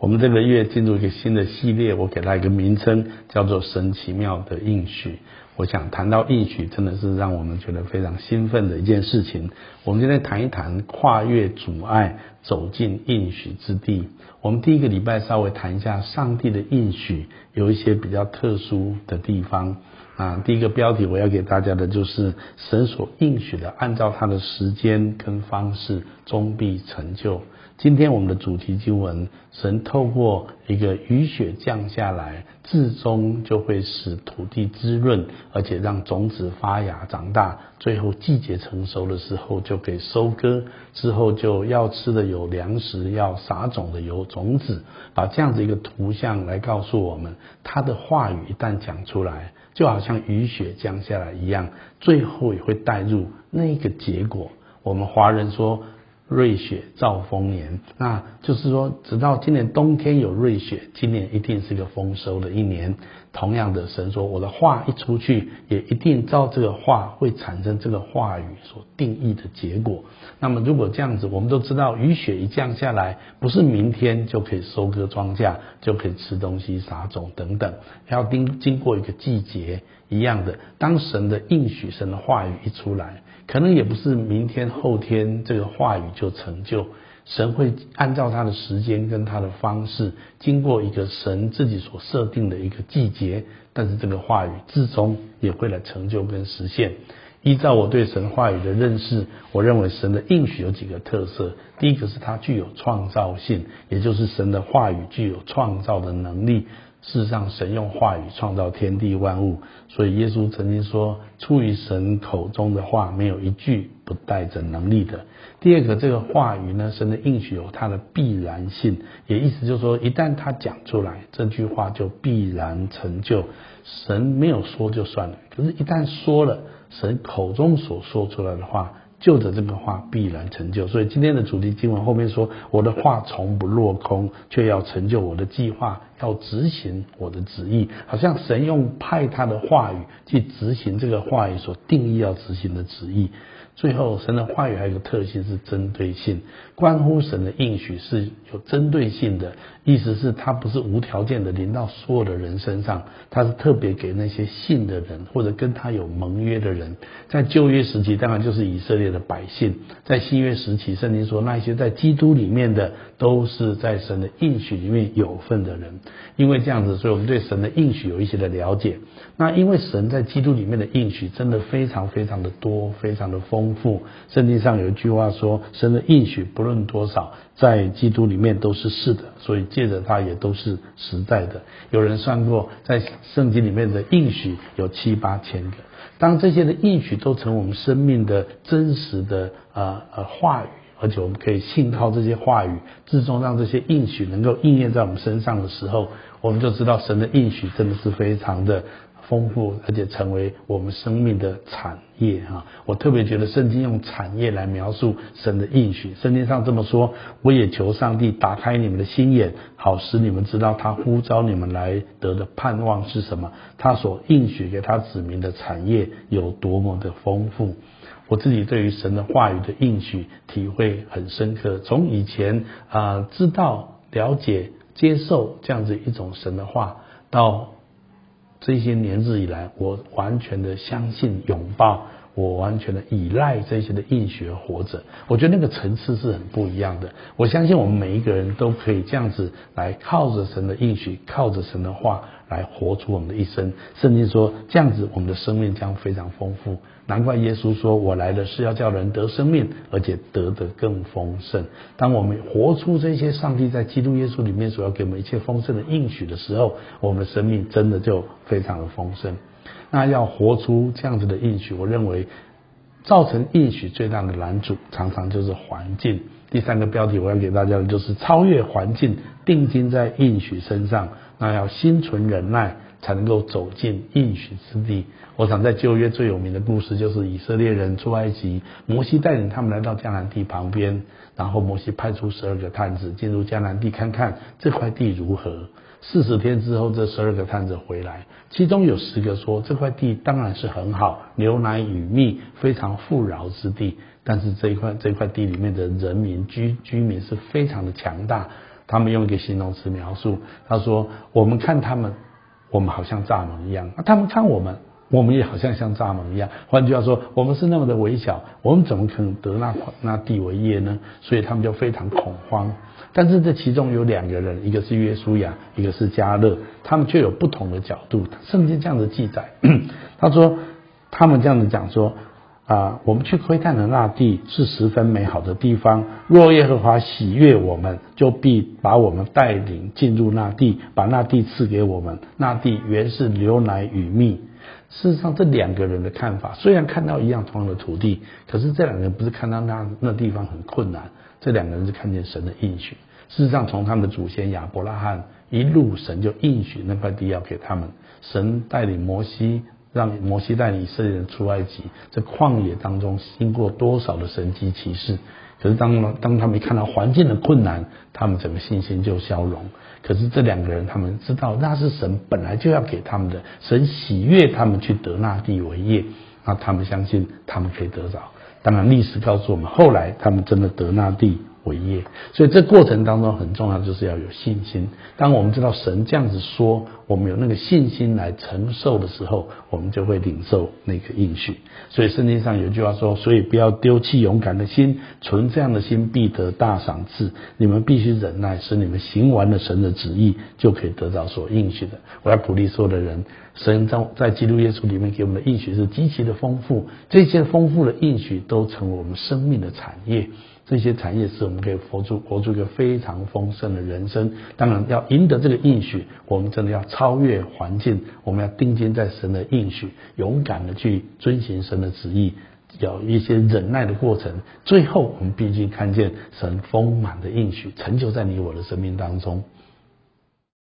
我们这个月进入一个新的系列，我给它一个名称，叫做“神奇妙的应许”。我想谈到应许，真的是让我们觉得非常兴奋的一件事情。我们今天谈一谈跨越阻碍，走进应许之地。我们第一个礼拜稍微谈一下上帝的应许，有一些比较特殊的地方。啊，第一个标题我要给大家的就是神所应许的，按照他的时间跟方式，终必成就。今天我们的主题经文，神透过一个雨雪降下来，至终就会使土地滋润，而且让种子发芽长大，最后季节成熟的时候就可以收割，之后就要吃的有粮食，要撒种的有种子，把这样子一个图像来告诉我们，他的话语一旦讲出来。就好像雨雪降下来一样，最后也会带入那个结果。我们华人说。瑞雪兆丰年，那就是说，直到今年冬天有瑞雪，今年一定是个丰收的一年。同样的，神说我的话一出去，也一定照这个话会产生这个话语所定义的结果。那么，如果这样子，我们都知道，雨雪一降下来，不是明天就可以收割庄稼，就可以吃东西、撒种等等，要经经过一个季节一样的。当神的应许、神的话语一出来。可能也不是明天后天这个话语就成就，神会按照他的时间跟他的方式，经过一个神自己所设定的一个季节，但是这个话语至终也会来成就跟实现。依照我对神话语的认识，我认为神的应许有几个特色，第一个是它具有创造性，也就是神的话语具有创造的能力。事实上，神用话语创造天地万物，所以耶稣曾经说：“出于神口中的话，没有一句不带着能力的。”第二个，这个话语呢，神的应许有它的必然性，也意思就是说，一旦他讲出来，这句话就必然成就。神没有说就算了，可是，一旦说了，神口中所说出来的话。就着这个话必然成就，所以今天的主题经文后面说：“我的话从不落空，却要成就我的计划，要执行我的旨意。”好像神用派他的话语去执行这个话语所定义要执行的旨意。最后，神的话语还有一个特性是针对性，关乎神的应许是有针对性的，意思是它不是无条件的临到所有的人身上，它是特别给那些信的人或者跟他有盟约的人。在旧约时期，当然就是以色列的百姓；在新约时期，圣经说那些在基督里面的，都是在神的应许里面有份的人。因为这样子，所以我们对神的应许有一些的了解。那因为神在基督里面的应许真的非常非常的多，非常的丰富。圣经上有一句话说：“神的应许不论多少，在基督里面都是是的。”所以借着它也都是实在的。有人算过，在圣经里面的应许有七八千个。当这些的应许都成我们生命的真实的呃呃话语，而且我们可以信靠这些话语，最终让这些应许能够应验在我们身上的时候，我们就知道神的应许真的是非常的。丰富，而且成为我们生命的产业啊！我特别觉得圣经用产业来描述神的应许。圣经上这么说：“我也求上帝打开你们的心眼，好使你们知道他呼召你们来得的盼望是什么，他所应许给他子民的产业有多么的丰富。”我自己对于神的话语的应许体会很深刻。从以前啊知道、了解、接受这样子一种神的话，到这些年日以来，我完全的相信、拥抱，我完全的依赖这些的应许活着。我觉得那个层次是很不一样的。我相信我们每一个人都可以这样子来靠着神的应许，靠着神的话。来活出我们的一生。圣经说，这样子我们的生命将非常丰富。难怪耶稣说：“我来的是要叫人得生命，而且得的更丰盛。”当我们活出这些上帝在基督耶稣里面所要给我们一切丰盛的应许的时候，我们的生命真的就非常的丰盛。那要活出这样子的应许，我认为造成应许最大的拦阻，常常就是环境。第三个标题我要给大家的就是超越环境，定睛在应许身上。那要心存忍耐，才能够走进应许之地。我想在旧约最有名的故事，就是以色列人出埃及，摩西带领他们来到迦南地旁边，然后摩西派出十二个探子进入迦南地看看这块地如何。四十天之后，这十二个探子回来，其中有十个说这块地当然是很好，牛奶与蜜，非常富饶之地。但是这一块这一块地里面的人民居居民是非常的强大。他们用一个形容词描述，他说：“我们看他们，我们好像蚱蜢一样；他们看我们，我们也好像像蚱蜢一样。换句话说，我们是那么的微小，我们怎么可能得那那地为业呢？所以他们就非常恐慌。但是这其中有两个人，一个是约书亚，一个是加勒，他们却有不同的角度。圣经这样的记载，他说他们这样子讲说。”啊，我们去窥探的那地是十分美好的地方。若耶和华喜悦我们，就必把我们带领进入那地，把那地赐给我们。那地原是牛奶与蜜。事实上，这两个人的看法虽然看到一样同样的土地，可是这两个人不是看到那那地方很困难，这两个人是看见神的应许。事实上，从他们的祖先亚伯拉罕一路，神就应许那块地要给他们。神带领摩西。让摩西带领以色列人出埃及，在旷野当中经过多少的神迹奇事？可是当当他们看到环境的困难，他们整个信心就消融。可是这两个人，他们知道那是神本来就要给他们的，神喜悦他们去得那地为业，那他们相信他们可以得着。当然，历史告诉我们，后来他们真的得那地。为业，所以这过程当中很重要，就是要有信心。当我们知道神这样子说，我们有那个信心来承受的时候，我们就会领受那个应许。所以圣经上有句话说：“所以不要丢弃勇敢的心，存这样的心必得大赏赐。你们必须忍耐，使你们行完了神的旨意，就可以得到所应许的。”我要鼓励所有的人，神在在基督耶稣里面给我们的应许是极其的丰富，这些丰富的应许都成为我们生命的产业。这些产业是我们可以活出活出一个非常丰盛的人生。当然，要赢得这个应许，我们真的要超越环境，我们要定睛在神的应许，勇敢的去遵循神的旨意，有一些忍耐的过程。最后，我们毕竟看见神丰满的应许成就在你我的生命当中。